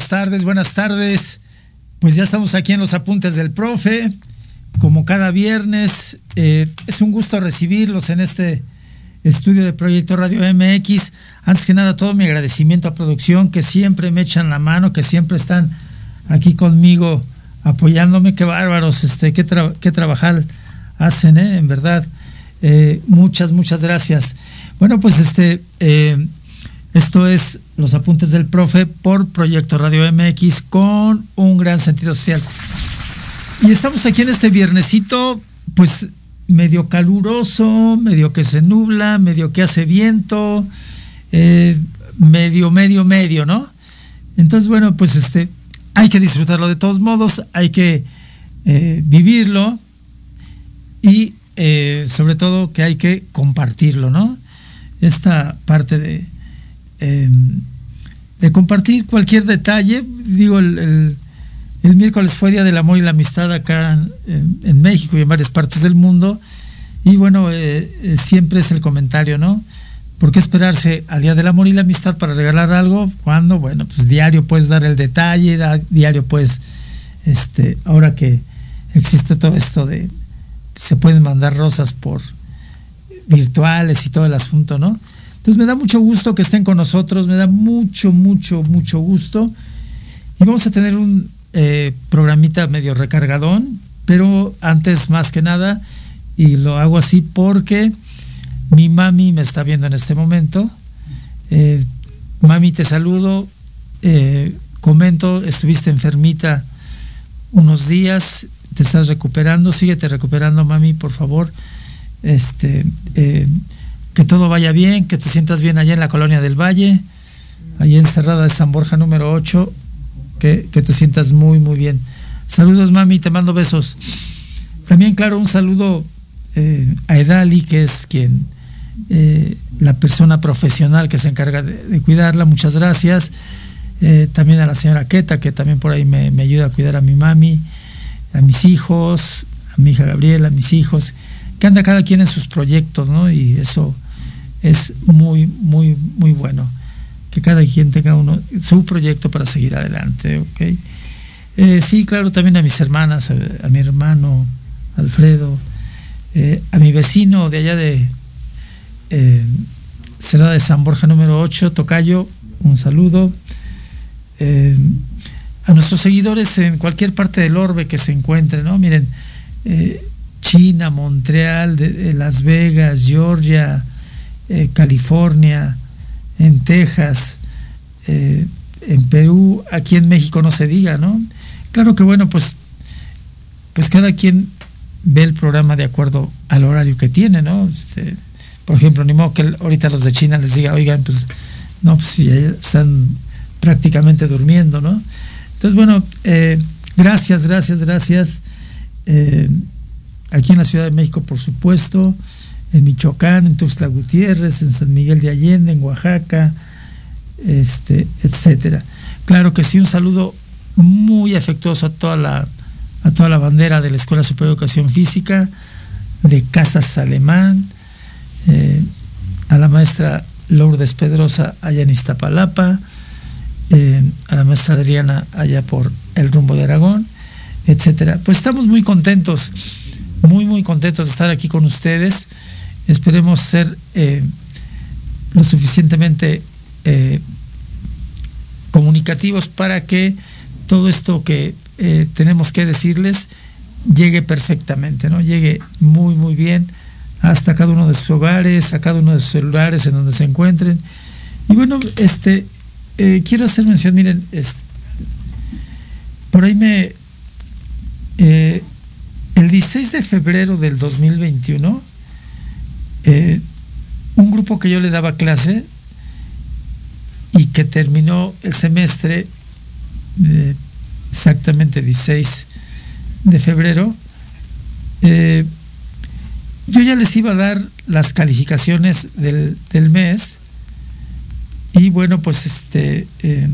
Buenas tardes, buenas tardes. Pues ya estamos aquí en los apuntes del profe, como cada viernes. Eh, es un gusto recibirlos en este estudio de Proyecto Radio MX. Antes que nada, todo mi agradecimiento a producción, que siempre me echan la mano, que siempre están aquí conmigo apoyándome. Qué bárbaros, este, qué, trabajar hacen, ¿eh? en verdad. Eh, muchas, muchas gracias. Bueno, pues este, esto es los apuntes del profe por Proyecto Radio MX con un gran sentido social. Y estamos aquí en este viernesito, pues medio caluroso, medio que se nubla, medio que hace viento, eh, medio, medio, medio, ¿no? Entonces, bueno, pues este, hay que disfrutarlo de todos modos, hay que vivirlo y eh, sobre todo que hay que compartirlo, ¿no? Esta parte de, em, de compartir cualquier detalle, digo, el, miércoles fue Día del Amor y la Amistad acá en, México y en varias partes del mundo, y bueno, eh, eh, siempre es el comentario, ¿no? ¿Por qué esperarse al Día del Amor y la Amistad para regalar algo cuando, bueno, pues diario puedes dar el detalle, diario pues, este, ahora que existe todo esto de, se pueden mandar rosas por virtuales y todo el asunto, ¿no? Entonces me da mucho gusto que estén con nosotros, me da mucho, mucho, mucho gusto. Y vamos a tener un eh, programita medio recargadón, pero antes más que nada, y lo hago así porque mi mami me está viendo en este momento. Eh, mami, te saludo. Eh, comento, estuviste enfermita unos días, te estás recuperando, síguete recuperando, mami, por favor. Este, que todo vaya bien, que te sientas bien allá en la colonia del Valle, allí encerrada de San Borja número 8, que, te sientas muy, muy bien. Saludos, mami, te mando besos. También, claro, un saludo eh, a Edali, que es quien, eh, la persona profesional que se encarga de, cuidarla, muchas gracias. también a la señora Queta, que también por ahí me, me ayuda a cuidar a mi mami a mis hijos, a mi hija Gabriela, a mis hijos, que anda cada quien en sus proyectos, ¿no? Y eso es muy, muy, muy bueno, que cada quien tenga uno su proyecto para seguir adelante, ¿ok? Eh, sí, claro, también a mis hermanas, a, mi hermano Alfredo, eh, a mi vecino de allá de eh, Cerrada de San Borja número 8, Tocayo, un saludo. Eh, a nuestros seguidores en cualquier parte del orbe que se encuentren, ¿no? Miren, China, Montreal, Las Vegas, Georgia, eh, California, en Texas, eh, en Perú, aquí en México no se diga, ¿no? Claro que bueno, pues, pues cada quien ve el programa de acuerdo al horario que tiene, ¿no? Este, por ejemplo, ni modo que ahorita los de China les diga, oigan, pues, no, pues si están prácticamente durmiendo, ¿no? Entonces, bueno, eh, gracias, gracias, gracias. Aquí en la Ciudad de México, por supuesto, en Michoacán, en Tuxtla Gutiérrez, en San Miguel de Allende, en Oaxaca, este, etcétera. Claro que sí, un saludo muy afectuoso a toda la, a toda la bandera de la Escuela Superior de Educación Física, de Casas Alemán, eh, a la maestra Lourdes Pedrosa allá en Iztapalapa, a la maestra Adriana allá por el rumbo de Aragón, etcétera. Pues estamos muy contentos, muy, muy contentos de estar aquí con ustedes. Esperemos ser eh, lo suficientemente eh, comunicativos para que todo esto que eh, tenemos que decirles llegue perfectamente, ¿no? Llegue muy, muy bien hasta cada uno de sus hogares, a cada uno de sus celulares en donde se encuentren. Y bueno, este, quiero hacer mención, miren, por ahí me... el 16 de febrero del 2021, eh, un grupo que yo le daba clase y que terminó el semestre exactamente 16 de febrero, yo ya les iba a dar las calificaciones del, del mes y bueno, pues este, eh, eh,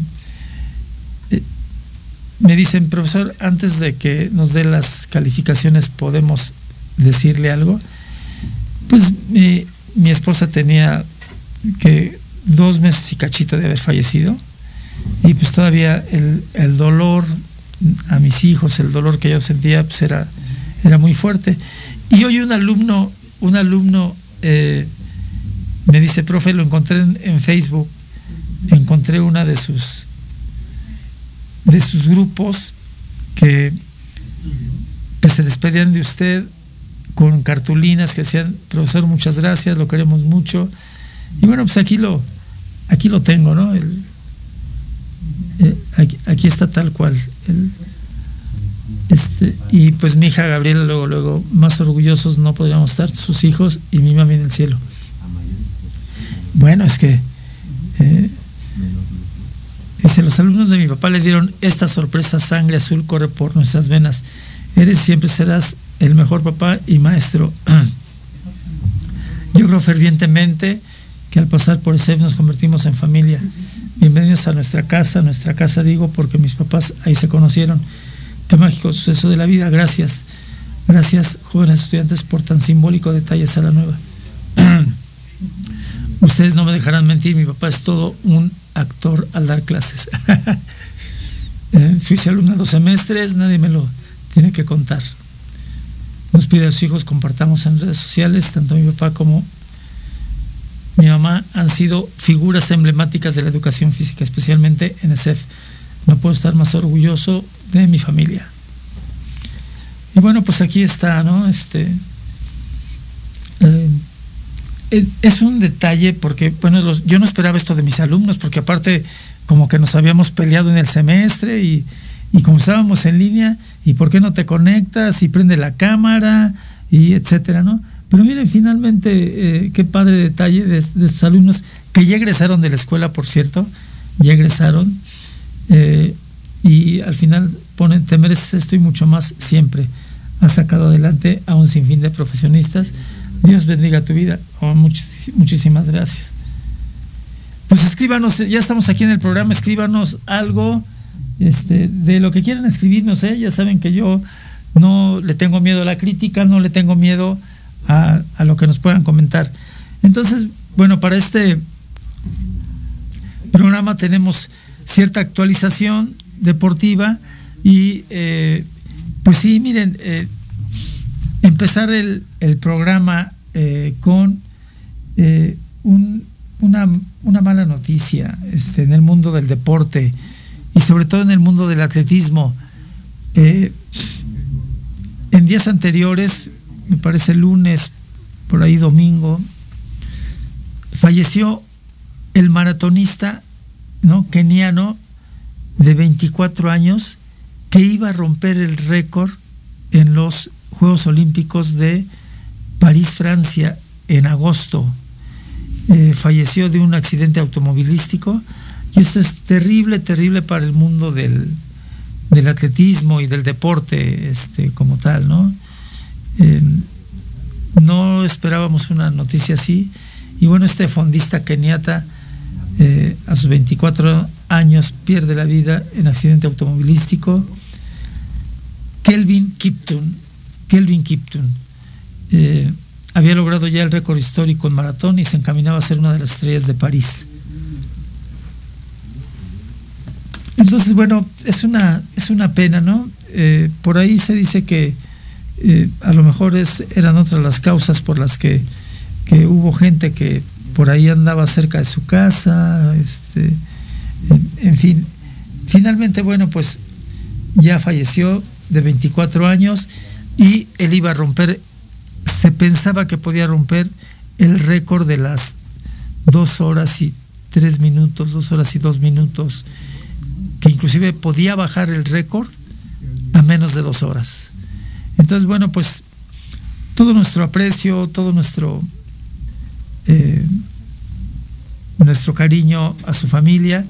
me dicen, profesor, antes de que nos dé las calificaciones, ¿podemos decirle algo? Pues mi, esposa tenía que dos meses y cachito de haber fallecido. y pues todavía el, el dolor a mis hijos, el dolor que yo sentía pues era, era muy fuerte. Y hoy un alumno, un alumno eh, me dice, profe, lo encontré en, Facebook, encontré una de sus de sus grupos que, que se despedían de usted con cartulinas que decían, profesor, muchas gracias, lo queremos mucho. Y bueno, pues aquí lo, aquí lo tengo, ¿no? El, eh, aquí, está tal cual. este, y pues mi hija Gabriela, luego, luego, más orgullosos no podríamos estar, sus hijos y mi mami en el cielo. Bueno, es que eh, dice, los alumnos de mi papá le dieron esta sorpresa, sangre azul corre por nuestras venas. Eres siempre serás el mejor papá y maestro. Yo creo fervientemente que al pasar por ese nos convertimos en familia. Bienvenidos a nuestra casa, nuestra casa digo porque mis papás ahí se conocieron. Qué mágico suceso de la vida, gracias. Gracias, jóvenes estudiantes, por tan simbólico detalle a la nueva. Ustedes no me dejarán mentir, mi papá es todo un actor al dar clases. eh, fui alumno dos semestres, nadie me lo tiene que contar. Nos pide a sus hijos compartamos en redes sociales, tanto mi papá como mi mamá han sido figuras emblemáticas de la educación física, especialmente en ESEF. No puedo estar más orgulloso de mi familia. Y bueno, pues aquí está, ¿no? Este es un detalle porque, bueno, yo no esperaba esto de mis alumnos, porque aparte como que nos habíamos peleado en el semestre y, y como estábamos en línea, ¿y por qué no te conectas? Y prende la cámara, y etcétera, ¿no? Pero miren, finalmente, eh, qué padre detalle de, de sus alumnos que ya egresaron de la escuela, por cierto, ya egresaron, eh, y al final ponen, te mereces esto y mucho más siempre. ha sacado adelante a un sinfín de profesionistas. Dios bendiga tu vida. Oh, muchísimas gracias. Pues escríbanos, ya estamos aquí en el programa, escríbanos algo este, de lo que quieran escribirnos. ¿eh? Ya saben que yo no le tengo miedo a la crítica, no le tengo miedo a, lo que nos puedan comentar. Entonces, bueno, para este programa tenemos cierta actualización deportiva y eh, pues sí, miren, eh, empezar el, programa eh, con una, una, mala noticia este, en el mundo del deporte y sobre todo en el mundo del atletismo. en días anteriores me parece lunes, por ahí domingo, falleció el maratonista ¿no? keniano de 24 años que iba a romper el récord en los Juegos Olímpicos de París, Francia, en agosto. Eh, falleció de un accidente automovilístico y esto es terrible, terrible para el mundo del, del atletismo y del deporte este, como tal, ¿no? Eh, no esperábamos una noticia así. Y bueno, este fondista keniata eh, a sus 24 años pierde la vida en accidente automovilístico. Kelvin Kipton, Kelvin Kipton, eh, había logrado ya el récord histórico en maratón y se encaminaba a ser una de las estrellas de París. Entonces, bueno, es una, es una pena, ¿no? por ahí se dice que eh, a lo mejor es, eran otras las causas por las que, hubo gente que por ahí andaba cerca de su casa, este, en, fin. Finalmente, bueno, pues ya falleció de 24 años y él iba a romper, se pensaba que podía romper el récord de las dos horas y tres minutos, dos horas y dos minutos, que inclusive podía bajar el récord a menos de dos horas. Entonces, bueno, pues todo nuestro aprecio, todo nuestro, eh, nuestro cariño a su familia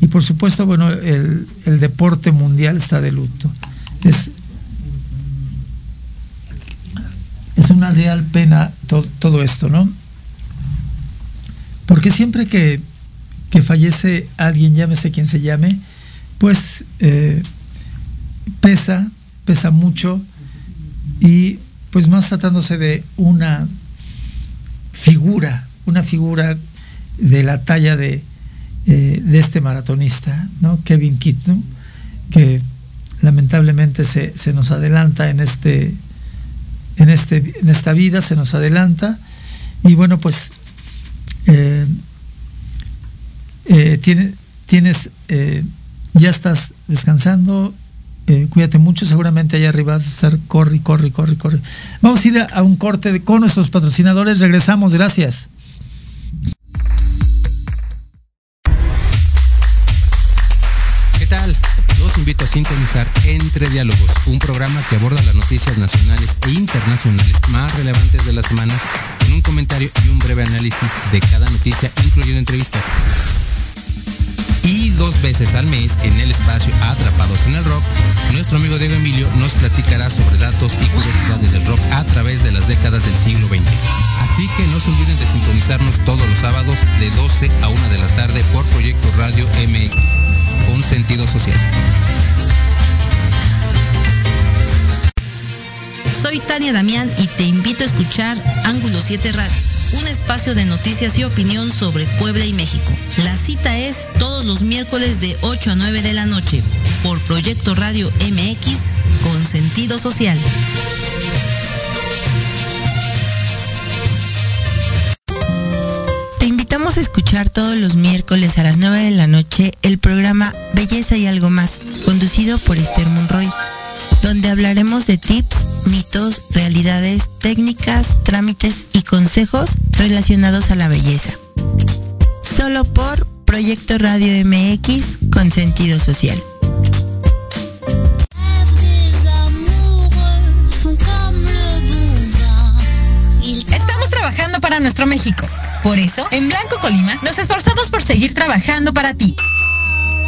y por supuesto, bueno, el, deporte mundial está de luto. Es, es una real pena todo esto, ¿no? Porque siempre que, que, fallece alguien, llámese quien se llame, pues eh, pesa, pesa mucho y pues más tratándose de una figura, una figura de la talla de, eh, de este maratonista, ¿no? Kevin Kitno, que lamentablemente se, se, nos adelanta en este, en este, en esta vida, se nos adelanta. Y bueno, pues eh, eh, tiene, tienes, ya estás descansando, cuídate mucho, seguramente allá arriba vas a estar, corre, corre, corre, corre. Vamos a ir a, a un corte con nuestros patrocinadores, regresamos, gracias. Invito a sintonizar Entre Diálogos, un programa que aborda las noticias nacionales e internacionales más relevantes de la semana con un comentario y un breve análisis de cada noticia, incluyendo entrevistas. Y dos veces al mes en el espacio Atrapados en el Rock, nuestro amigo Diego Emilio nos platicará sobre datos y curiosidades del rock a través de las décadas del siglo XX. Así que no se olviden de sintonizarnos todos los sábados de 12 a 1 de la tarde por Proyecto Radio MX, con sentido social. Soy Tania Damián y te invito a escuchar Ángulo 7 Radio, un espacio de noticias y opinión sobre Puebla y México. La cita es todos los miércoles de 8 a 9 de la noche por Proyecto Radio MX con sentido social. Te invitamos a escuchar todos los miércoles a las 9 de la noche el programa Belleza y algo más, conducido por Esther Monroy donde hablaremos de tips, mitos, realidades, técnicas, trámites y consejos relacionados a la belleza. Solo por Proyecto Radio MX con sentido social. Estamos trabajando para nuestro México. Por eso, en Blanco Colima, nos esforzamos por seguir trabajando para ti.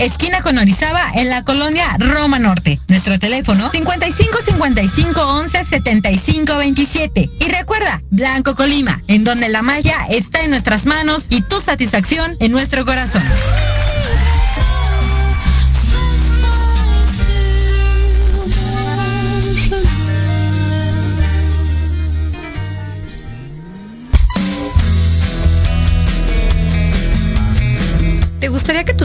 esquina con Orizaba, en la colonia Roma Norte. Nuestro teléfono 55 55 11 75 27. Y recuerda, Blanco Colima, en donde la magia está en nuestras manos y tu satisfacción en nuestro corazón.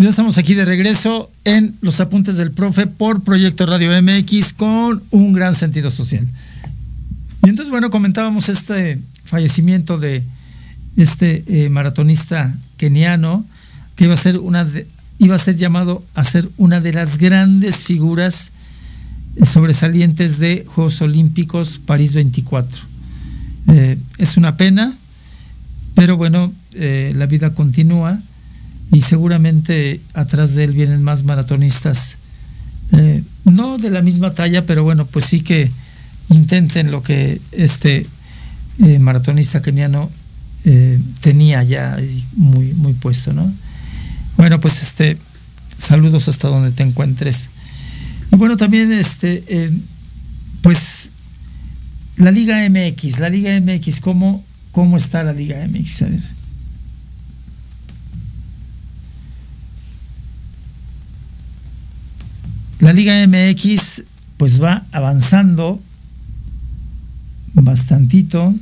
Ya estamos aquí de regreso en los apuntes del profe por Proyecto Radio MX con un gran sentido social. Y entonces, bueno, comentábamos este fallecimiento de este eh, maratonista keniano que iba a ser una iba a ser llamado a ser una de las grandes figuras sobresalientes de Juegos Olímpicos París 24. Eh, es una pena, pero bueno, eh, la vida continúa y seguramente atrás de él vienen más maratonistas, eh, no de la misma talla, pero bueno, pues sí que intenten lo que este eh, maratonista keniano eh, tenía ya muy, muy puesto, ¿no? Bueno, pues este, saludos hasta donde te encuentres. Y bueno, también este, pues la Liga MX, la Liga MX, ¿cómo, cómo está la Liga MX? A ver. La Liga MX pues va avanzando bastantito.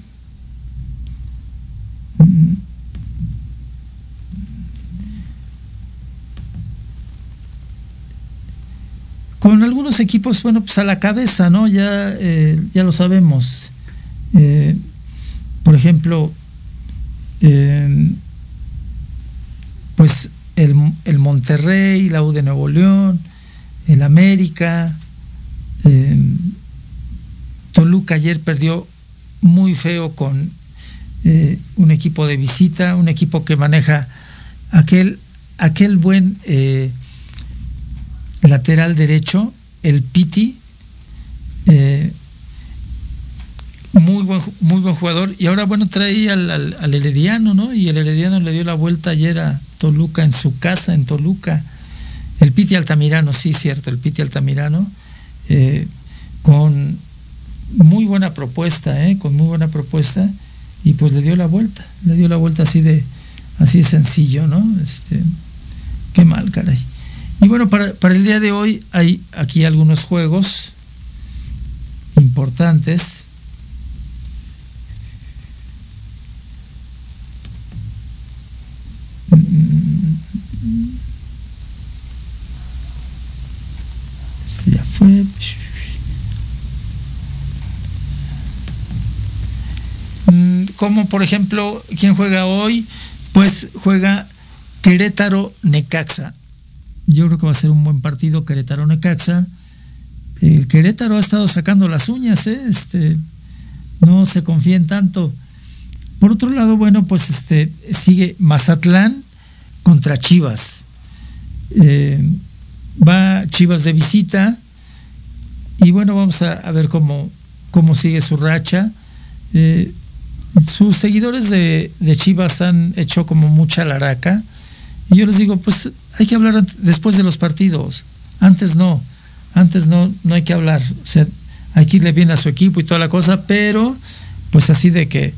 Con algunos equipos, bueno, pues a la cabeza, ¿no? Ya, eh, ya lo sabemos. Eh, por ejemplo, pues el, el, Monterrey, la U de Nuevo León, el América, Toluca ayer perdió muy feo con eh, un equipo de visita, un equipo que maneja aquel, aquel buen eh, lateral derecho, el Piti, eh, muy buen, muy buen jugador, y ahora bueno trae al, al, Herediano, ¿no? Y el Herediano le dio la vuelta ayer a Toluca en su casa, en Toluca. El Piti Altamirano, sí, cierto, el Piti Altamirano, con muy buena propuesta, ¿eh? con muy buena propuesta, y pues le dio la vuelta, le dio la vuelta así de, así de sencillo, ¿no? Este, qué mal, caray. Y bueno, para, para el día de hoy hay aquí algunos juegos importantes. Ya fue. como por ejemplo, ¿quién juega hoy? Pues juega Querétaro Necaxa. Yo creo que va a ser un buen partido Querétaro Necaxa. El Querétaro ha estado sacando las uñas, ¿eh? este, no se confíen tanto. Por otro lado, bueno, pues este sigue Mazatlán contra Chivas. Eh, va Chivas de visita y bueno, vamos a, ver cómo, cómo sigue su racha. Eh, sus seguidores de, Chivas han hecho como mucha laraca. Y yo les digo, pues hay que hablar después de los partidos. Antes no. Antes no, no hay que hablar. O sea, hay que irle bien a su equipo y toda la cosa, pero pues así de que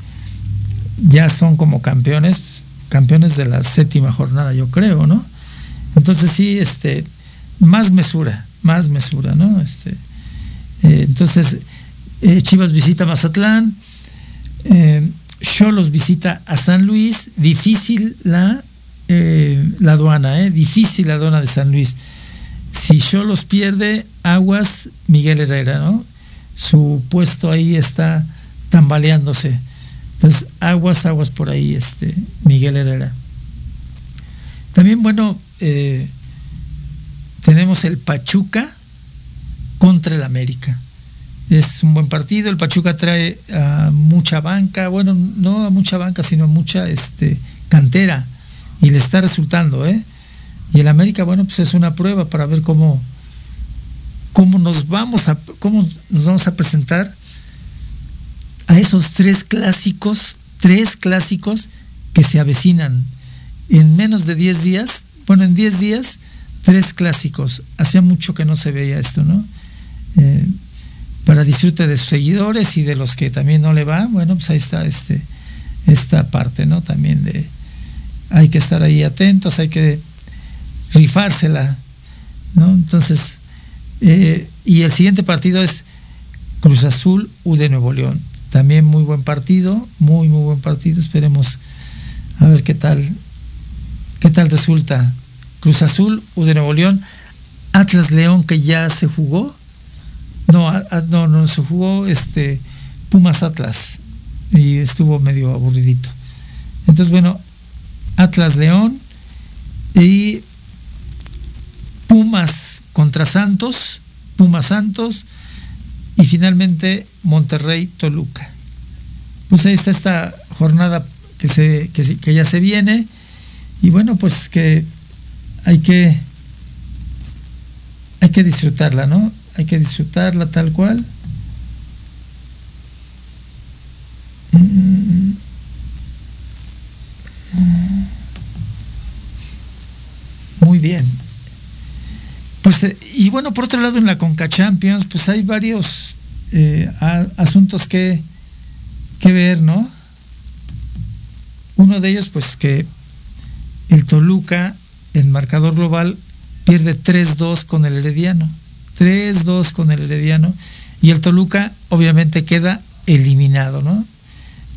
ya son como campeones, campeones de la séptima jornada, yo creo, ¿no? Entonces sí, este, más mesura, más mesura, ¿no? Este, eh, entonces, eh, Chivas visita Mazatlán, eh, Cholos visita a San Luis, difícil la, la aduana, eh, difícil la aduana de San Luis. Si Cholos pierde, aguas Miguel Herrera, ¿no? Su puesto ahí está tambaleándose. Entonces, aguas, aguas por ahí, este, Miguel Herrera. También, bueno, tenemos el Pachuca contra el América es un buen partido. El Pachuca trae a mucha banca, bueno, no a mucha banca, sino a mucha este, cantera y le está resultando, ¿eh? Y el América, bueno, pues es una prueba para ver cómo, cómo nos vamos a cómo nos vamos a presentar a esos tres clásicos, tres clásicos que se avecinan en menos de 10 días, bueno, en 10 días, tres clásicos. Hacía mucho que no se veía esto, ¿no? Eh, para disfrute de sus seguidores y de los que también no le van, bueno, pues ahí está este, esta parte, ¿no? También de, hay que estar ahí atentos, hay que rifársela, ¿no? Entonces, eh, y el siguiente partido es Cruz Azul, U de Nuevo León. También muy buen partido, muy, muy buen partido. Esperemos a ver qué tal, qué tal resulta. Cruz Azul, U de Nuevo León, Atlas León que ya se jugó, no, no, no, se jugó este Pumas Atlas y estuvo medio aburridito. Entonces, bueno, Atlas León y Pumas contra Santos, Pumas Santos y finalmente Monterrey Toluca. Pues ahí está esta jornada que, que ya se viene y bueno, pues que hay que hay que disfrutarla, ¿no? hay que disfrutarla tal cual. Muy bien. Pues, eh, y bueno, por otro lado, en la Conca Champions, pues hay varios eh, asuntos que, que ver, ¿no? Uno de ellos, pues que el Toluca, en marcador global, pierde 3-2 con el Herediano. 3-2 con el Herediano y el Toluca obviamente queda eliminado, ¿no?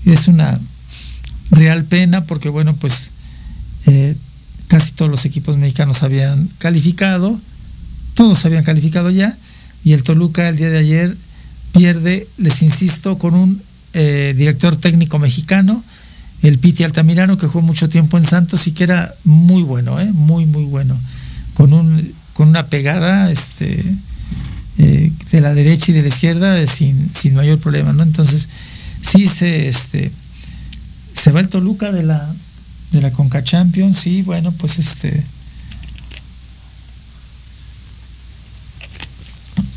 Es una real pena porque, bueno, pues eh, casi todos los equipos mexicanos habían calificado, todos habían calificado ya, y el Toluca el día de ayer pierde, les insisto, con un eh, director técnico mexicano, el Piti Altamirano, que jugó mucho tiempo en Santos y que era muy bueno, ¿eh? muy, muy bueno, con, un, con una pegada este, eh, de la derecha y de la izquierda sin, sin mayor problema, ¿no? Entonces, sí se, este, se va el Toluca de la, de la Conca Champions, sí, bueno, pues este...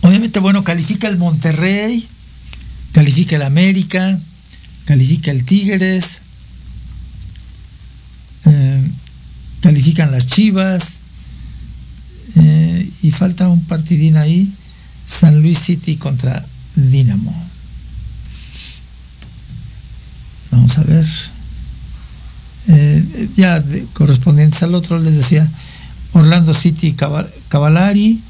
Obviamente, bueno, califica el Monterrey, califica el América, califica el Tigres, eh, califican las Chivas, eh, y falta un partidín ahí, San Luis City contra Dinamo. Vamos a ver. Eh, ya correspondientes al otro les decía Orlando City Cavalari,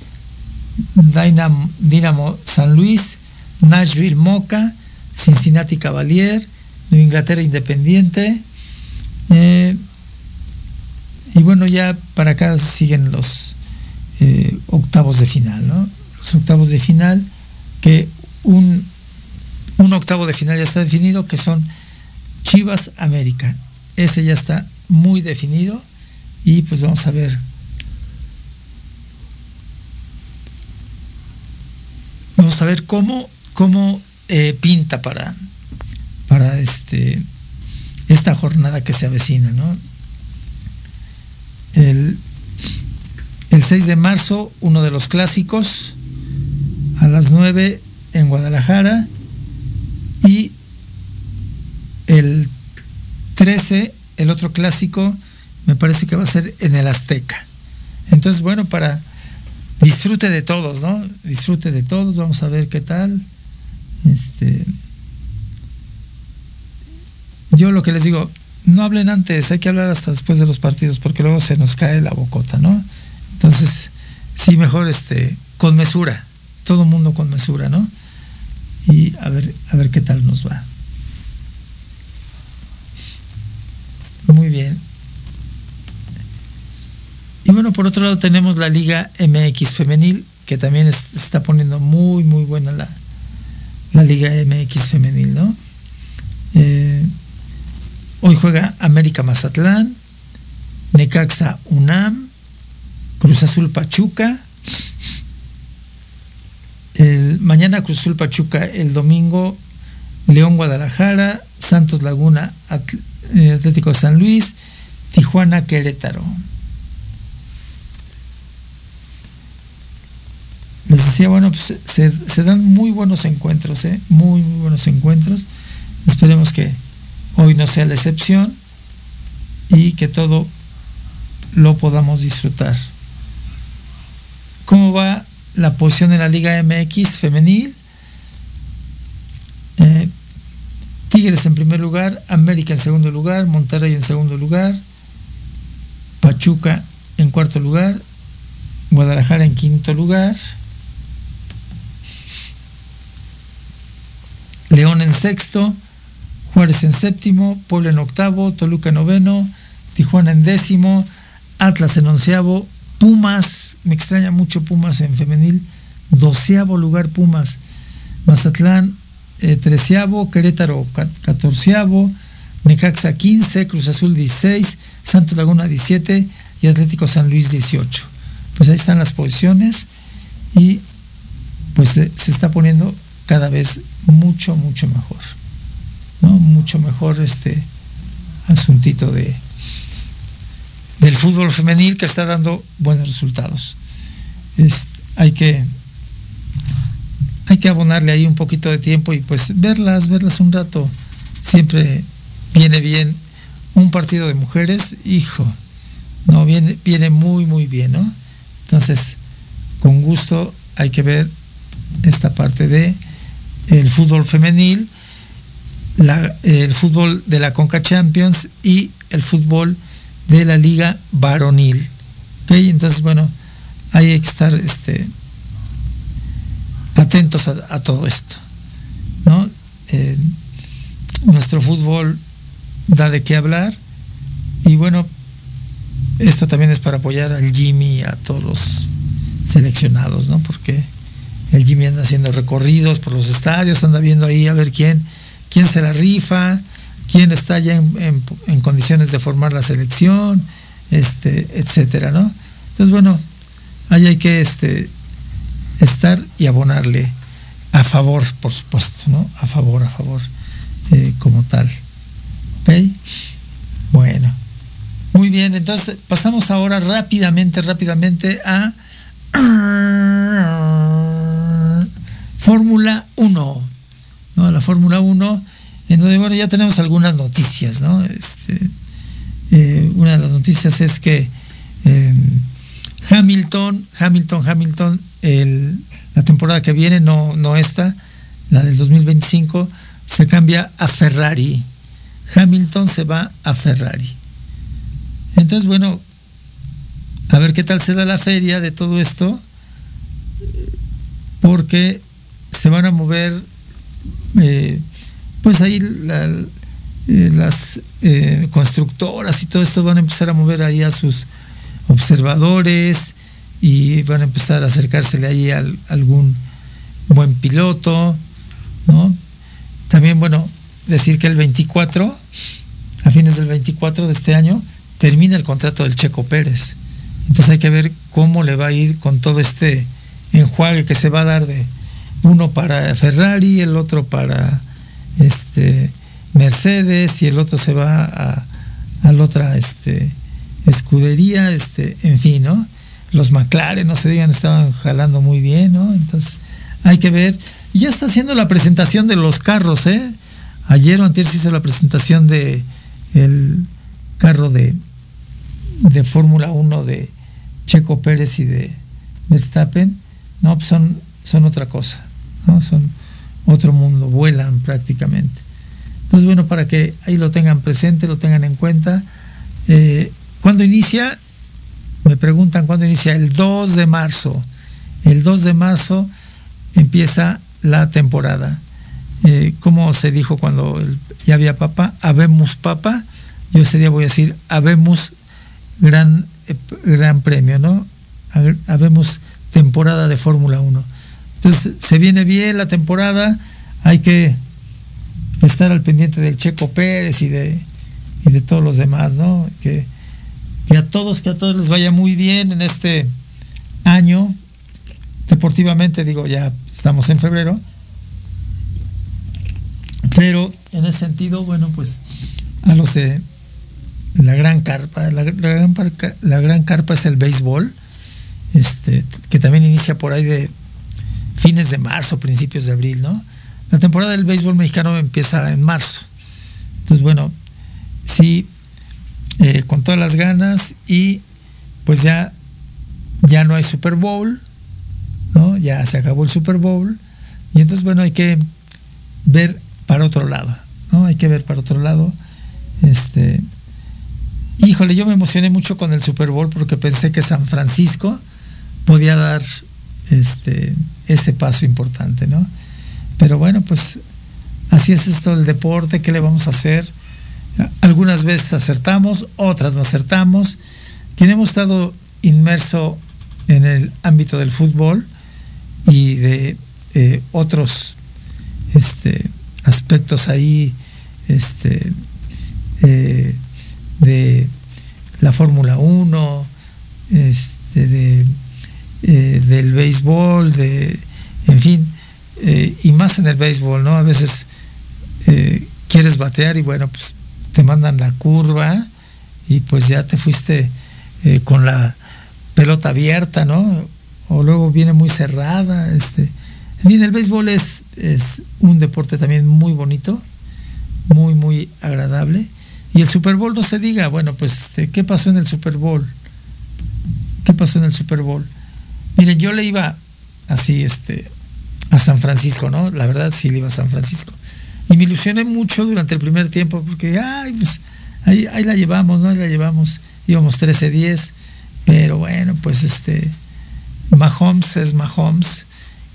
Dinamo San Luis, Nashville Moca, Cincinnati Cavalier, New Inglaterra Independiente. Y bueno, ya para acá siguen los eh, octavos de final, ¿no? Los octavos de final, que un, un octavo de final ya está definido, que son Chivas América. Ese ya está muy definido y pues vamos a ver. Vamos a ver cómo, cómo eh, pinta para, para este, esta jornada que se avecina, ¿no? El, el 6 de marzo, uno de los clásicos, a las 9 en Guadalajara, y el 13, el otro clásico, me parece que va a ser en el Azteca. Entonces, bueno, para disfrute de todos, ¿no? Disfrute de todos, vamos a ver qué tal. Este, yo lo que les digo, no hablen antes, hay que hablar hasta después de los partidos, porque luego se nos cae la bocota, ¿no? Entonces, sí, mejor este, con mesura, todo mundo con mesura, ¿no? Y a ver, a ver qué tal nos va. Muy bien. Y bueno, por otro lado tenemos la Liga MX femenil, que también está poniendo muy, muy buena la, la Liga MX femenil, ¿no? Eh, hoy juega América Mazatlán, Necaxa UNAM, Cruz Azul Pachuca. Mañana Cruz Azul Pachuca, el domingo León Guadalajara, Santos Laguna eh, Atlético San Luis, Tijuana Querétaro. Les decía, bueno, pues se, dan muy buenos encuentros, ¿eh? muy, muy buenos encuentros. Esperemos que hoy no sea la excepción y que todo lo podamos disfrutar. ¿Cómo va la posición en la Liga MX femenil? Eh, Tigres en primer lugar, América en segundo lugar, Monterrey en segundo lugar, Pachuca en cuarto lugar, Guadalajara en quinto lugar, León en sexto, Juárez en séptimo, Puebla en octavo, Toluca en noveno, Tijuana en décimo, Atlas en onceavo, Pumas, me extraña mucho Pumas en femenil, doceavo lugar Pumas, Mazatlán eh, treceavo, Querétaro catorceavo, Necaxa 15, Cruz Azul 16, Santo Laguna 17 y Atlético San Luis 18. Pues ahí están las posiciones y pues se, está poniendo cada vez mucho, mucho mejor. Mucho mejor este asuntito de del fútbol femenil que está dando buenos resultados. hay que hay que abonarle ahí un poquito de tiempo y pues verlas, verlas un rato. Siempre viene bien un partido de mujeres, hijo, no, viene, viene muy, muy bien, ¿no? Entonces, con gusto hay que ver esta parte de el fútbol femenil, el fútbol de la Conca Champions y el fútbol de la Liga Varonil. Entonces, bueno, hay que estar este, atentos a, todo esto. ¿no? Eh, nuestro fútbol da de qué hablar y bueno, esto también es para apoyar al Jimmy y a todos los seleccionados, ¿no? porque el Jimmy anda haciendo recorridos por los estadios, anda viendo ahí a ver quién, quién se la rifa, quién está ya en, condiciones de formar la selección, este, etcétera, ¿no? Entonces, bueno, ahí hay que este, estar y abonarle a favor, por supuesto, ¿no? A favor, a favor, eh, como tal. ¿Ok? Bueno. Muy bien, entonces pasamos ahora rápidamente, rápidamente a Fórmula 1. ¿No? La Fórmula 1, en donde bueno, ya tenemos algunas noticias, ¿no? Este, eh, una de las noticias es que em, Hamilton, Hamilton, Hamilton, la temporada que viene, no, no esta, la del 2025, se cambia a Ferrari. Hamilton se va a Ferrari. Entonces, bueno, a ver qué tal se da la feria de todo esto, porque se van a mover, eh, pues ahí eh, las eh, constructoras y todo esto van a empezar a mover ahí a sus observadores y van a empezar a acercársele ahí a algún buen piloto, ¿no? También, bueno, decir que el 24, a fines del 24 de este año, termina el contrato del Checo Pérez. Entonces hay que ver cómo le va a ir con todo este enjuague que se va a dar de uno para Ferrari, el otro para este Mercedes y el otro se va a, la otra este, escudería, este, en fin, ¿no? Los McLaren, no se digan, estaban jalando muy bien, ¿no? Entonces hay que ver. ya está haciendo la presentación de los carros, ¿eh? Ayer o antes hizo la presentación de carro de, de Fórmula 1 de Checo Pérez y de Verstappen, no, pues son, son otra cosa, son otro mundo, vuelan prácticamente. Entonces, bueno, para que ahí lo tengan presente, lo tengan en cuenta. Eh, ¿Cuándo inicia? Me preguntan cuándo inicia. El 2 de marzo. El 2 de marzo empieza la temporada. Eh, como se dijo cuando ya había papa, habemos papa, yo ese día voy a decir, habemos gran, eh, gran premio, ¿no? Habemos temporada de Fórmula 1. Entonces, se viene bien la temporada, hay que estar al pendiente del Checo Pérez y de, y de todos los demás, ¿no? Que, que a todos, que a todos les vaya muy bien en este año. Deportivamente, digo, ya estamos en febrero pero en ese sentido, bueno, pues a los de la gran carpa, la, gran, la gran carpa es el béisbol, este, que también inicia por ahí de fines de marzo, principios de abril, ¿no? La temporada del béisbol mexicano empieza en marzo. Entonces, bueno, sí, eh, con todas las ganas y pues ya, ya no hay Super Bowl, ¿no? Ya se acabó el Super Bowl. Y entonces, bueno, hay que ver para otro lado, ¿no? Hay que ver para otro lado. Este, híjole, yo me emocioné mucho con el Super Bowl porque pensé que San Francisco podía dar este, ese paso importante, ¿no? Pero bueno, pues así es esto del deporte, ¿qué le vamos a hacer? Algunas veces acertamos, otras no acertamos. Quien hemos estado inmerso en el ámbito del fútbol y de eh, otros este, aspectos ahí este, eh, de la Fórmula 1, este, de, eh, del béisbol, de, en fin, eh, y más en el béisbol, ¿no? A veces quieres batear y bueno, pues te mandan la curva y pues ya te fuiste con la pelota abierta, ¿no? O luego viene muy cerrada, este, Bien, el béisbol es, es un deporte también muy bonito, muy, muy agradable. Y el Super Bowl no se diga, bueno, pues, este, ¿qué pasó en el Super Bowl? ¿Qué pasó en el Super Bowl? Miren, yo le iba así, este, a San Francisco, ¿no? La verdad sí le iba a San Francisco. Y me ilusioné mucho durante el primer tiempo, porque, ay, pues, ahí, ahí la llevamos, ¿no? Ahí la llevamos. Íbamos 13-10, pero bueno, pues, este, Mahomes es Mahomes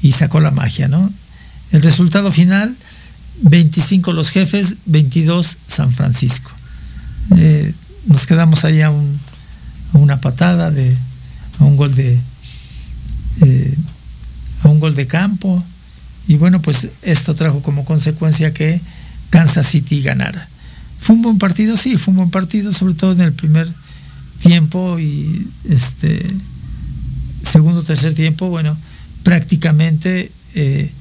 y sacó la magia, ¿no? El resultado final, 25 los jefes, 22 San Francisco. Eh, nos quedamos ahí a, una patada, de, a un gol de... Eh, a un gol de campo. Y bueno, pues esto trajo como consecuencia que Kansas City ganara. ¿Fue un buen partido? Sí, fue un buen partido, sobre todo en el primer tiempo y este segundo, tercer tiempo, bueno, prácticamente eh,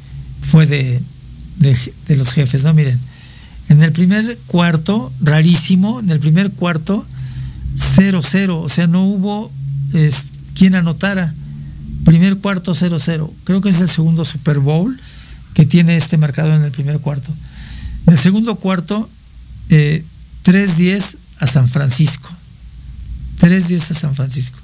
fue de, de, los jefes, ¿no? Miren, en el primer cuarto, rarísimo, en el primer cuarto, 0-0, o sea, no hubo quien anotara. Primer cuarto 0-0. Creo que es el segundo Super Bowl que tiene este marcado en el primer cuarto. En el segundo cuarto, eh, 3-10 a San Francisco. 3-10 a San Francisco.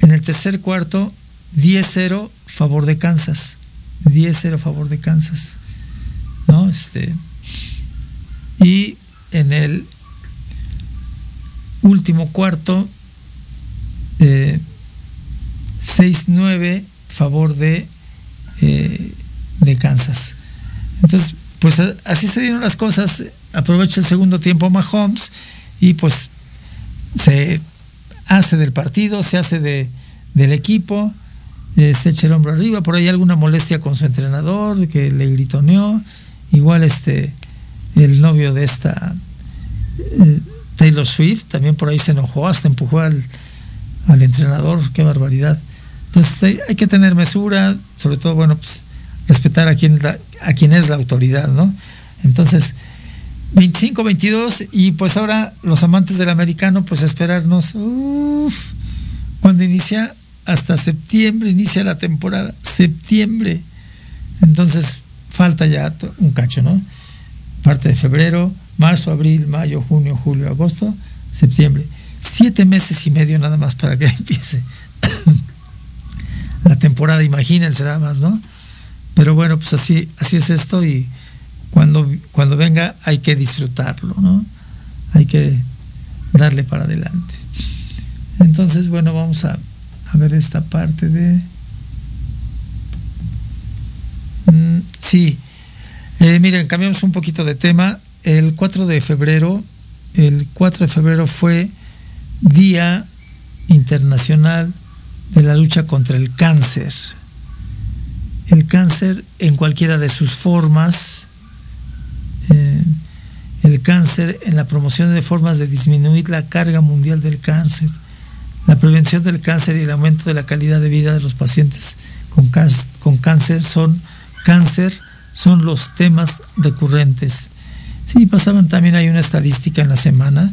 En el tercer cuarto, 10-0 favor de Kansas. 10-0 favor de Kansas. ¿No? Este. Y en el último cuarto, eh, 6-9 favor de, eh, de Kansas. Entonces, pues así se dieron las cosas. Aprovecha el segundo tiempo Mahomes y pues se hace del partido, se hace de, del equipo, eh, se echa el hombro arriba, por ahí alguna molestia con su entrenador que le gritoneó, igual este el novio de esta eh, Taylor Swift también por ahí se enojó, hasta empujó al, al entrenador, qué barbaridad. Entonces hay, que tener mesura, sobre todo, bueno, pues respetar a quien, a quien es la autoridad, ¿no? Entonces, 25, 22 y pues ahora los amantes del americano pues esperarnos cuando inicia hasta septiembre inicia la temporada septiembre. Entonces falta ya un cacho no parte de febrero marzo abril mayo junio julio agosto septiembre. Siete meses y medio nada más para que empiece la temporada imagínense nada más no pero bueno pues así así es esto y cuando, cuando venga hay que disfrutarlo, ¿no? Hay que darle para adelante. Entonces, bueno, vamos a, ver esta parte de... Mm, sí, eh, miren, cambiamos un poquito de tema. El 4 de febrero, el 4 de febrero fue Día Internacional de la Lucha contra el Cáncer. El cáncer en cualquiera de sus formas, eh, el cáncer en la promoción de formas de disminuir la carga mundial del cáncer, la prevención del cáncer y el aumento de la calidad de vida de los pacientes con, con cáncer son cáncer son los temas recurrentes. Sí, pasaban también hay una estadística en la semana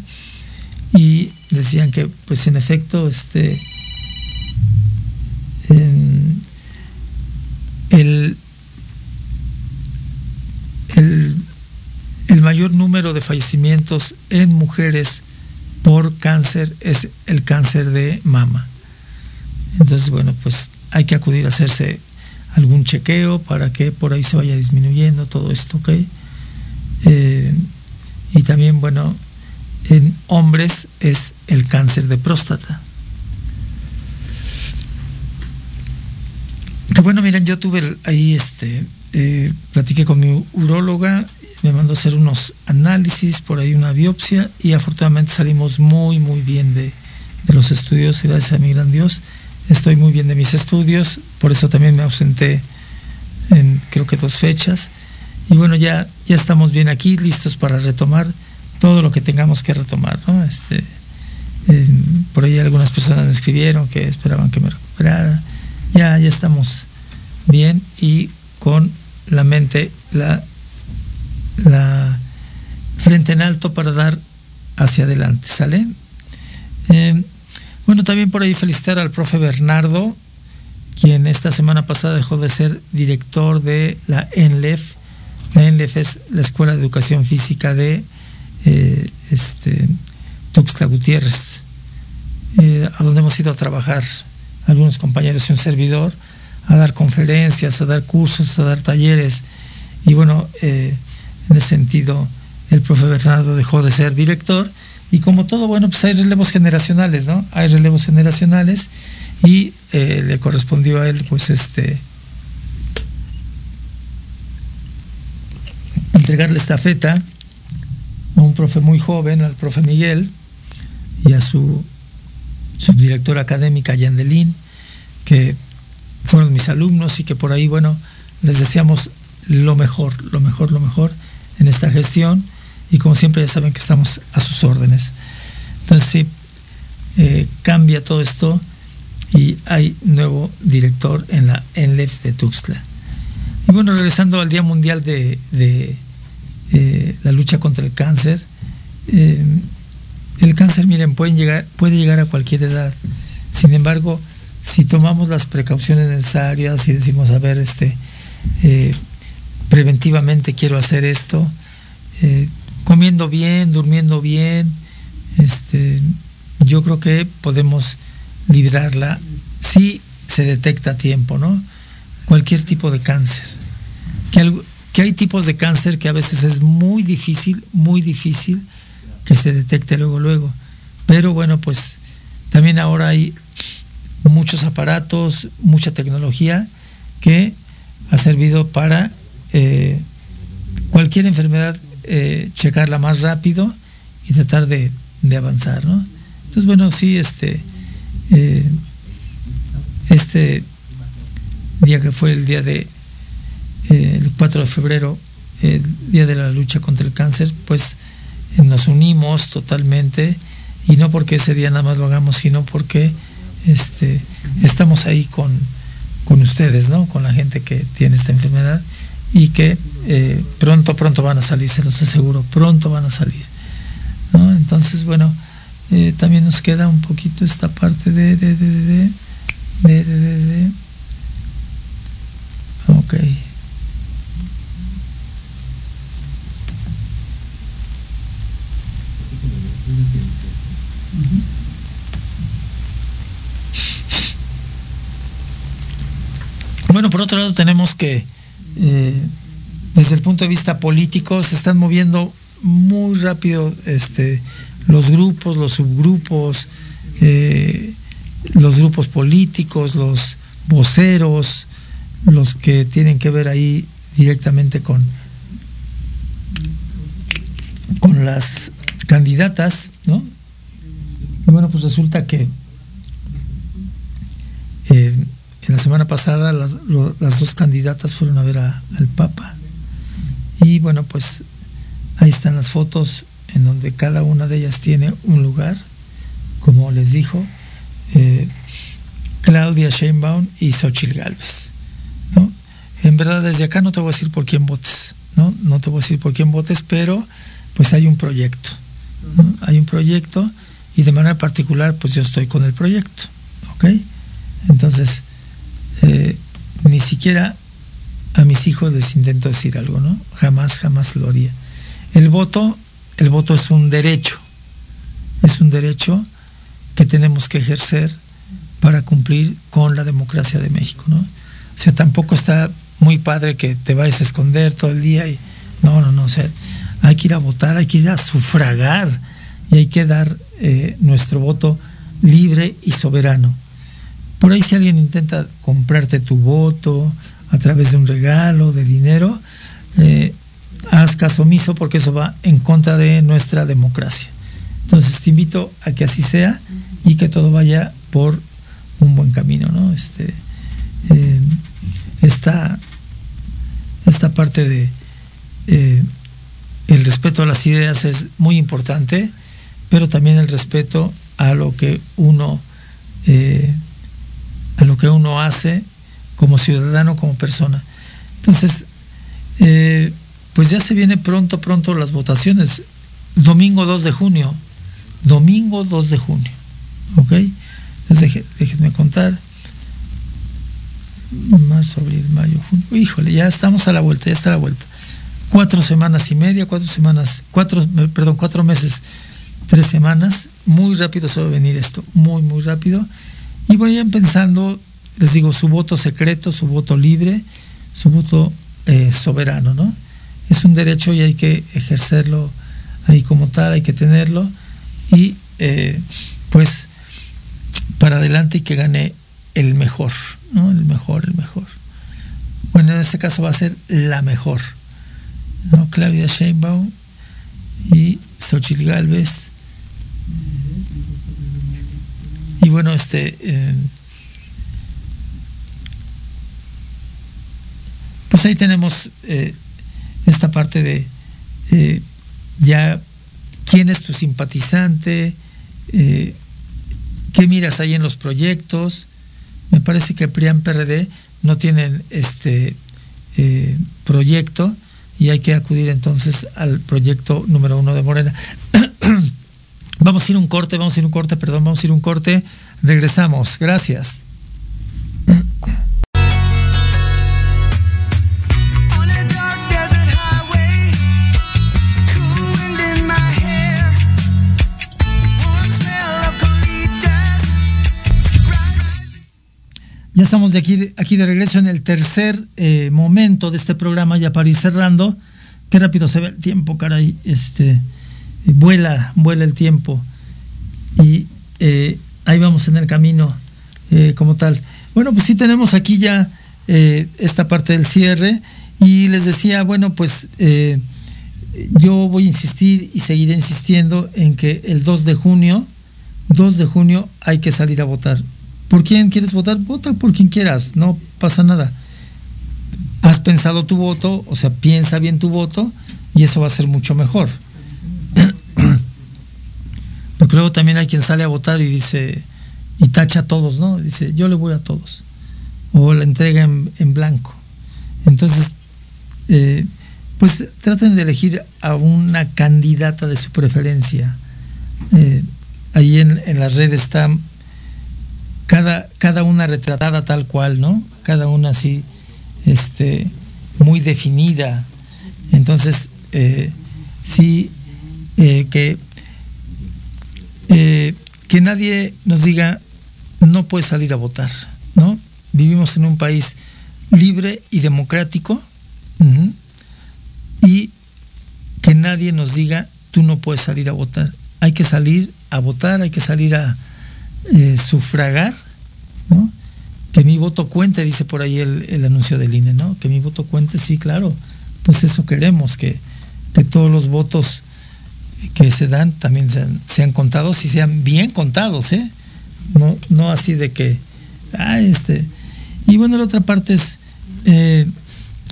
y decían que pues en efecto este el, el mayor número de fallecimientos en mujeres por cáncer es el cáncer de mama. Entonces, bueno, pues hay que acudir a hacerse algún chequeo para que por ahí se vaya disminuyendo todo esto, ¿ok? Eh, y también, bueno, en hombres es el cáncer de próstata. Que bueno, miren, yo tuve ahí, este, eh, platiqué con mi uróloga me mandó a hacer unos análisis, por ahí una biopsia y afortunadamente salimos muy, muy bien de, los estudios, gracias a mi gran Dios. Estoy muy bien de mis estudios, por eso también me ausenté en creo que dos fechas. Y bueno, ya, ya estamos bien aquí, listos para retomar todo lo que tengamos que retomar. Este, por ahí algunas personas me escribieron que esperaban que me recuperara. Ya, ya estamos bien y con la mente, la frente en alto para dar hacia adelante, ¿sale? Eh, bueno, también por ahí felicitar al profe Bernardo, quien esta semana pasada dejó de ser director de la ENLEF. La ENLEF es la Escuela de Educación Física de eh, este, Tuxtla Gutiérrez, eh, a donde hemos ido a trabajar algunos compañeros y un servidor, a dar conferencias, a dar cursos, a dar talleres. Y bueno, en ese sentido, el profe Bernardo dejó de ser director y como todo, bueno, pues hay relevos generacionales, ¿no? Hay relevos generacionales y eh, le correspondió a él, pues, este, entregarle esta feta a un profe muy joven, al profe Miguel, y a su subdirectora académica Yandelín, que fueron mis alumnos y que por ahí, bueno, les deseamos lo mejor, lo mejor, lo mejor en esta gestión y como siempre ya saben que estamos a sus órdenes. Entonces eh, cambia todo esto y hay nuevo director en la ENLEF de Tuxtla. Y bueno, regresando al Día Mundial de, eh, la lucha contra el cáncer, eh, el cáncer, miren, puede llegar, puede llegar a cualquier edad. Sin embargo, si tomamos las precauciones necesarias y decimos, a ver, este, preventivamente quiero hacer esto, comiendo bien, durmiendo bien, este, yo creo que podemos librarla si se detecta a tiempo, ¿no? Cualquier tipo de cáncer. Que hay tipos de cáncer que a veces es muy difícil, muy difícil que se detecte luego, luego. Pero bueno, pues también ahora hay muchos aparatos, mucha tecnología que ha servido para eh, cualquier enfermedad eh, checarla más rápido y tratar de, avanzar, ¿no? Entonces, bueno, sí, este, eh, este día que fue el día de, el 4 de febrero, el día de la lucha contra el cáncer, pues nos unimos totalmente y no porque ese día nada más lo hagamos, sino porque este, estamos ahí con, con ustedes, ¿no? Con la gente que tiene esta enfermedad y que eh, pronto, pronto van a salir, se los aseguro, pronto van a salir. Entonces, bueno, eh, también nos queda un poquito esta parte de, de, de, de, de, ok. Bueno, por otro lado tenemos que eh, desde el punto de vista político se están moviendo muy rápido este, los grupos, los subgrupos, eh, los grupos políticos, los voceros, los que tienen que ver ahí directamente con, con las candidatas, ¿no? Y bueno, pues resulta que eh, en la semana pasada las, dos candidatas fueron a ver al Papa. Y bueno, pues ahí están las fotos en donde cada una de ellas tiene un lugar, como les dijo, eh, Claudia Sheinbaum y Xochitl Galvez. En verdad, desde acá no te voy a decir por quién votes, ¿no? No te voy a decir por quién votes, pero pues hay un proyecto. Hay un proyecto y de manera particular, pues yo estoy con el proyecto. ¿Ok? Entonces, eh, ni siquiera a mis hijos les intento decir algo, ¿no? Jamás, jamás lo haría. El voto, el voto es un derecho, es un derecho que tenemos que ejercer para cumplir con la democracia de México, ¿no? O sea, tampoco está muy padre que te vayas a esconder todo el día y no, no, no, o sea, hay que ir a votar, hay que ir a sufragar y hay que dar eh, nuestro voto libre y soberano. Por ahí si alguien intenta comprarte tu voto a través de un regalo, de dinero, eh, haz caso omiso porque eso va en contra de nuestra democracia. Entonces te invito a que así sea y que todo vaya por un buen camino, ¿no? Este, eh, esta, parte de eh, el respeto a las ideas es muy importante, pero también el respeto a lo que uno a lo que uno hace como ciudadano, como persona. Entonces, eh, pues ya se viene pronto, pronto las votaciones. Domingo 2 de junio. Domingo 2 de junio. ¿Ok? Entonces déjenme contar. Marzo, abril, mayo, junio. Híjole, ya estamos a la vuelta, ya está a la vuelta. Cuatro semanas y media, cuatro semanas, cuatro, perdón, cuatro meses, tres semanas. Muy rápido se va a venir esto, muy, muy rápido. Y vayan pensando, les digo, su voto secreto, su voto libre, su voto eh, soberano, ¿no? Es un derecho y hay que ejercerlo ahí como tal, hay que tenerlo. Y eh, pues para adelante y que gane el mejor, ¿no? El mejor, el mejor. Bueno, en este caso va a ser la mejor, ¿no? Claudia Sheinbaum y Xochitl Galvez y bueno, este, eh, pues ahí tenemos eh, esta parte de eh, ya quién es tu simpatizante, qué miras ahí en los proyectos. Me parece que PRIAN PRD no tienen este proyecto y hay que acudir entonces al proyecto número uno de Morena. vamos a ir un corte, vamos a ir un corte, perdón, vamos a ir un corte. Regresamos. Gracias. Ya estamos de aquí, aquí de regreso en el tercer eh, momento de este programa, ya para ir cerrando. Qué rápido se ve el tiempo, caray. Este, vuela, vuela el tiempo. Y eh, ahí vamos en el camino eh, como tal. Bueno, pues sí tenemos aquí ya esta parte del cierre. Y les decía, bueno, pues yo voy a insistir y seguiré insistiendo en que el 2 de junio, 2 de junio hay que salir a votar ¿Por quién quieres votar? Vota por quien quieras, no pasa nada. Has pensado tu voto, o sea, piensa bien tu voto y eso va a ser mucho mejor. Porque luego también hay quien sale a votar y dice, y tacha a todos, ¿no? Dice, yo le voy a todos. O la entrega en, blanco. Entonces, eh, pues traten de elegir a una candidata de su preferencia. Eh, ahí en, en las redes está cada, cada una retratada tal cual, ¿no? Cada una así, este, muy definida. Entonces, eh, sí, que, eh, que nadie nos diga, no puede salir a votar, ¿no? Vivimos en un país libre y democrático y que nadie nos diga, tú no puedes salir a votar. Hay que salir a votar, hay que salir a, eh, sufragar, ¿no? Que mi voto cuente, dice por ahí el, anuncio del INE, ¿no? Que mi voto cuente, sí, claro, pues eso queremos, que, que todos los votos que se dan también sean, contados y sean bien contados, ¿eh? No, no así de que, ah, este. Y bueno, la otra parte es eh,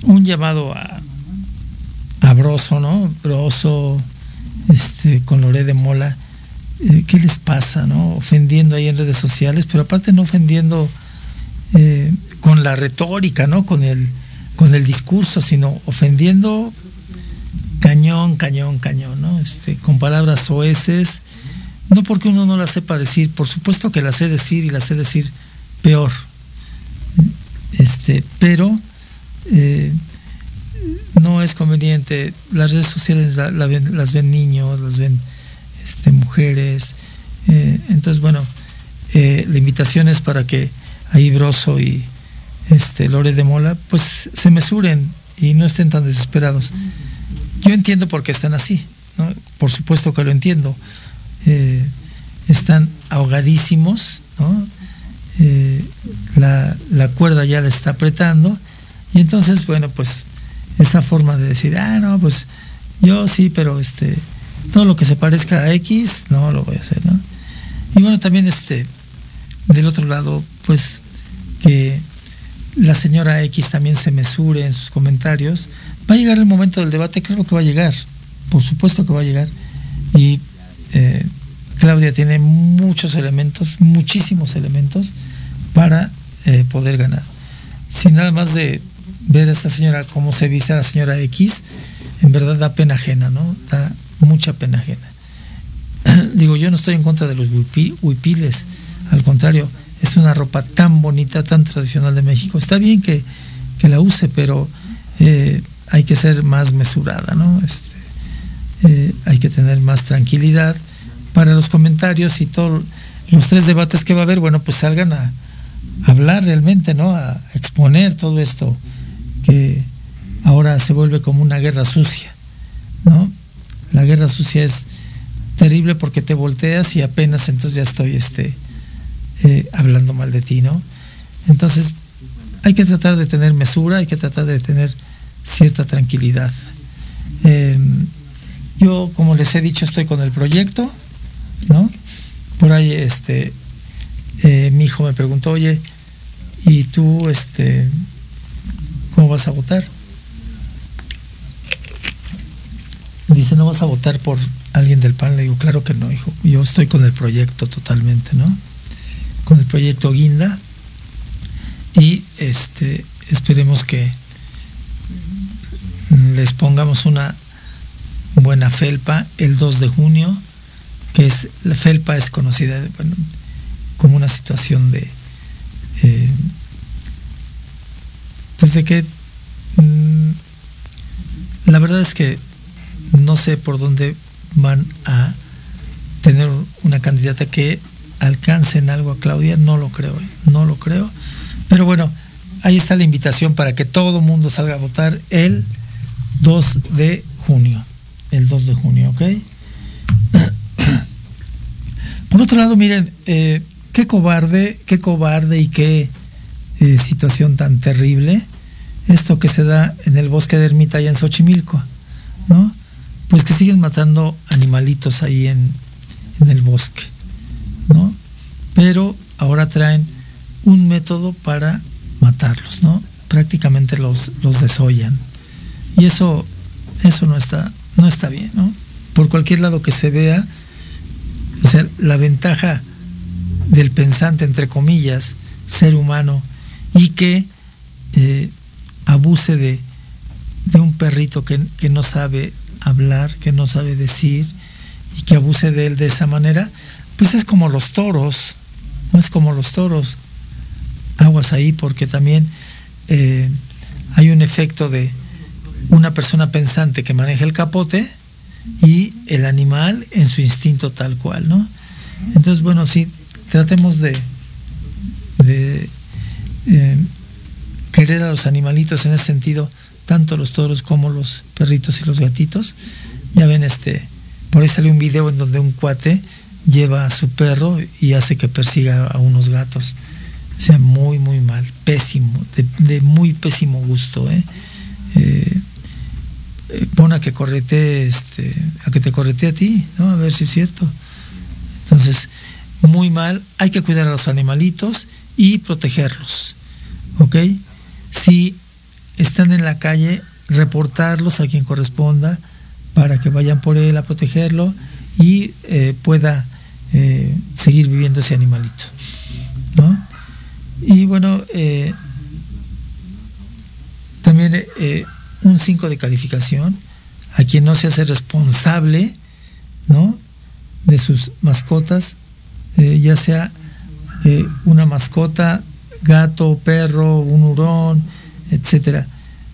un llamado a, a Broso, ¿no? Broso, este, con Loré de Mola eh, ¿qué les pasa, no? Ofendiendo ahí en redes sociales, pero aparte no ofendiendo con la retórica, ¿no? Con el, con el discurso, sino ofendiendo cañón, cañón, cañón, ¿no? Este, con palabras soeces, no porque uno no la sepa decir, por supuesto que la sé decir y la sé decir peor, este, pero eh, no es conveniente. Las redes sociales las ven niños, las ven este, mujeres. Eh, entonces, bueno, eh, la invitación es para que ahí Broso y este, Lore de Mola, pues se mesuren y no estén tan desesperados. Yo entiendo por qué están así, por supuesto que lo entiendo. Eh, están ahogadísimos, la, la, cuerda ya le está apretando, y entonces, bueno, pues esa forma de decir, ah, no, pues yo sí, pero este, todo lo que se parezca a X, no lo voy a hacer, ¿no? Y bueno, también este, del otro lado, pues que la señora X también se mesure en sus comentarios. Va a llegar el momento del debate, claro que va a llegar, por supuesto que va a llegar. Y eh, Claudia tiene muchos elementos, muchísimos elementos para eh, poder ganar. Sin nada más de ver a esta señora cómo se viste a la señora X, en verdad da pena ajena, ¿no? Da mucha pena ajena. Digo, yo no estoy en contra de los huipiles, al contrario, es una ropa tan bonita, tan tradicional de México. Está bien que, la use, pero eh, hay que ser más mesurada, ¿no? Este, eh, hay que tener más tranquilidad para los comentarios y todos los tres debates que va a haber, bueno, pues salgan a, hablar realmente, ¿no? A exponer todo esto que ahora se vuelve como una guerra sucia, ¿no? La guerra sucia es terrible porque te volteas y apenas entonces ya estoy este, eh, hablando mal de ti, ¿no? Entonces hay que tratar de tener mesura, hay que tratar de tener cierta tranquilidad. Em, yo, como les he dicho, estoy con el proyecto, ¿no? Por ahí, este, eh, mi hijo me preguntó, oye, ¿y tú, este, cómo vas a votar? Dice, ¿no vas a votar por alguien del PAN? Le digo, claro que no, hijo. Yo estoy con el proyecto totalmente, ¿no? Con el proyecto Guinda. Y este, esperemos que, les pongamos una buena felpa el 2 de junio, que es, la felpa es conocida como una situación de, eh, pues de que mm, la verdad es que no sé por dónde van a tener una candidata que alcance en algo a Claudia, no lo creo, ¿eh? no lo creo. Pero bueno, ahí está la invitación para que todo mundo salga a votar el 2 de junio. El 2 de junio, ¿ok? Por otro lado, miren, eh, qué cobarde, qué cobarde y qué eh, situación tan terrible esto que se da en el bosque de Ermita y en Xochimilco, ¿no? Pues que siguen matando animalitos ahí en, en el bosque, ¿no? Pero ahora traen un método para matarlos, ¿no? Prácticamente los, los desollan. Y eso, eso no está, no está bien, ¿no? Por cualquier lado que se vea, o sea, la ventaja del pensante, entre comillas, ser humano, y que eh, abuse de, de, un perrito que, que, no sabe hablar, que no sabe decir, y que abuse de él de esa manera, pues es como los toros, no es como los toros. Aguas ahí porque también eh, hay un efecto de, una persona pensante que maneja el capote y el animal en su instinto tal cual, ¿no? Entonces, bueno, sí, tratemos de, eh, querer a los animalitos en ese sentido, tanto los toros como los perritos y los gatitos. Ya ven, este, por ahí sale un video en donde un cuate lleva a su perro y hace que persiga a unos gatos. O sea, muy, muy mal, pésimo, de, de muy pésimo gusto, ¿eh? Eh eh, pon a que correte, este, a que te correte a ti, ¿no? A ver si es cierto. Entonces, muy mal, hay que cuidar a los animalitos y protegerlos, ¿ok? Si están en la calle, reportarlos a quien corresponda para que vayan por él a protegerlo y eh, pueda eh, seguir viviendo ese animalito, ¿no? Y bueno, también un 5 de calificación a quien no se hace responsable ¿no? de sus mascotas, eh, ya sea eh, una mascota, gato, perro, un hurón, etcétera.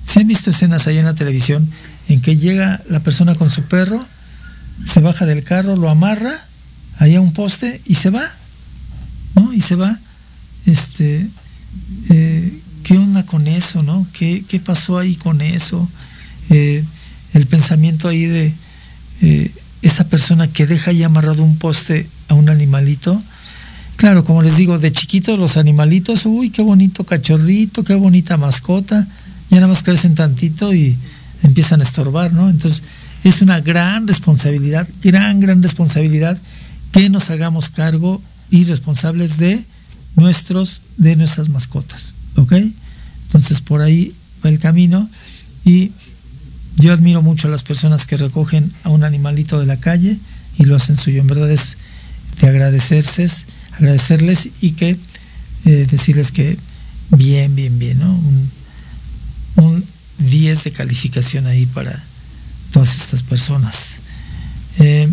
Se han visto escenas ahí en la televisión en que llega la persona con su perro, se baja del carro, lo amarra ahí a un poste y se va, ¿no? Y se va. Este, eh, ¿Qué onda con eso, no? ¿Qué, pasó ahí con eso? Eh, el pensamiento ahí de eh, esa persona que deja ahí amarrado un poste a un animalito. Claro, como les digo, de chiquitos los animalitos, uy, qué bonito cachorrito, qué bonita mascota, ya nada más crecen tantito y empiezan a estorbar, ¿no? Entonces, es una gran responsabilidad, gran, gran responsabilidad que nos hagamos cargo y responsables de nuestros, de nuestras mascotas. ¿Ok? Entonces por ahí va el camino y yo admiro mucho a las personas que recogen a un animalito de la calle y lo hacen suyo. En verdad es de agradecerse, agradecerles y que eh, decirles que bien, bien, bien, ¿no? Un, 10 de calificación ahí para todas estas personas. Eh,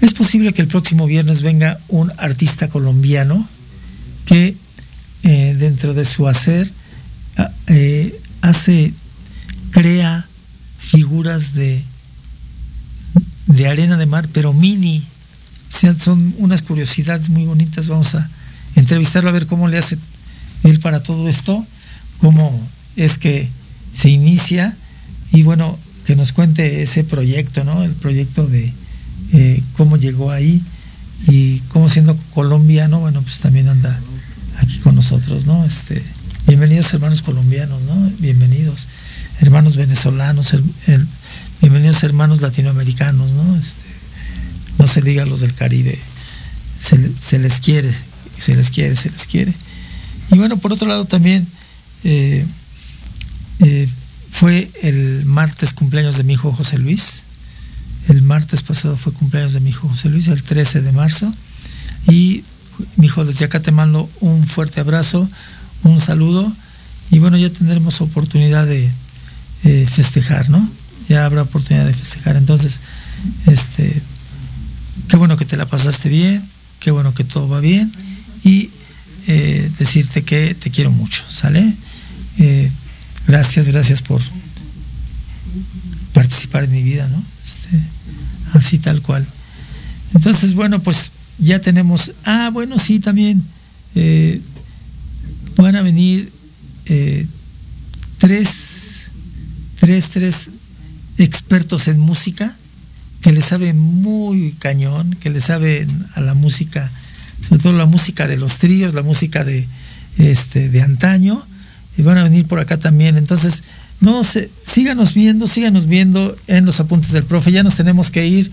es posible que el próximo viernes venga un artista colombiano que eh, dentro de su hacer, ah, eh, hace, crea figuras de, de arena de mar, pero mini. son unas curiosidades muy bonitas. Vamos a entrevistarlo a ver cómo le hace él para todo esto, cómo es que se inicia y bueno, que nos cuente ese proyecto, ¿no? El proyecto de eh, cómo llegó ahí y cómo siendo colombiano, bueno, pues también anda aquí con nosotros, ¿no? Este, bienvenidos hermanos colombianos, ¿no? Bienvenidos hermanos venezolanos, bienvenidos hermanos latinoamericanos, ¿no? Este, no se diga los del Caribe, se, les quiere, se les quiere, se les quiere. Y bueno, por otro lado también eh, eh, fue el martes cumpleaños de mi hijo José Luis, El martes pasado fue cumpleaños de mi hijo José Luis, el 13 de marzo. Y mi hijo, desde acá te mando un fuerte abrazo, un saludo. Y bueno, ya tendremos oportunidad de festejar, ¿no? Ya habrá oportunidad de festejar. Entonces, este, qué bueno que te la pasaste bien, qué bueno que todo va bien. Y eh, decirte que te quiero mucho, ¿sale? Eh, gracias, gracias por participar en mi vida, ¿no? Este, así tal cual. Entonces, bueno, pues ya tenemos, ah, bueno, sí, también eh, van a venir tres, tres, tres expertos en música que le saben muy cañón, que le saben a la música sobre todo la música de los tríos, la música de, este, de antaño, y van a venir por acá también. Entonces, no sé, síganos viendo, síganos viendo en los apuntes del profe, ya nos tenemos que ir,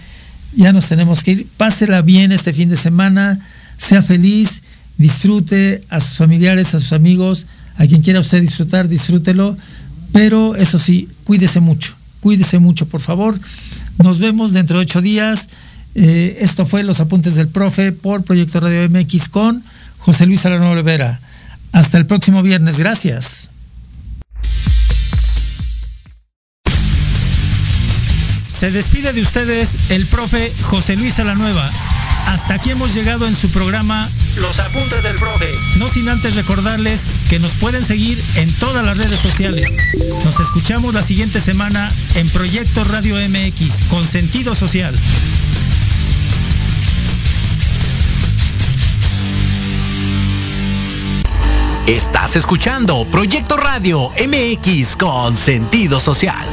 ya nos tenemos que ir. Pásela bien este fin de semana, sea feliz, disfrute a sus familiares, a sus amigos, a quien quiera usted disfrutar, disfrútelo, pero eso sí, cuídese mucho, cuídese mucho, por favor. Nos vemos dentro de ocho días. Eh, esto fue Los Apuntes del Profe por Proyecto Radio MX con José Luis Alano Olivera. Hasta el próximo viernes. Gracias. Se despide de ustedes el profe José Luis Alanueva. Hasta aquí hemos llegado en su programa Los Apuntes del Profe. No sin antes recordarles que nos pueden seguir en todas las redes sociales. Nos escuchamos la siguiente semana en Proyecto Radio MX con sentido social. Estás escuchando Proyecto Radio MX con sentido social.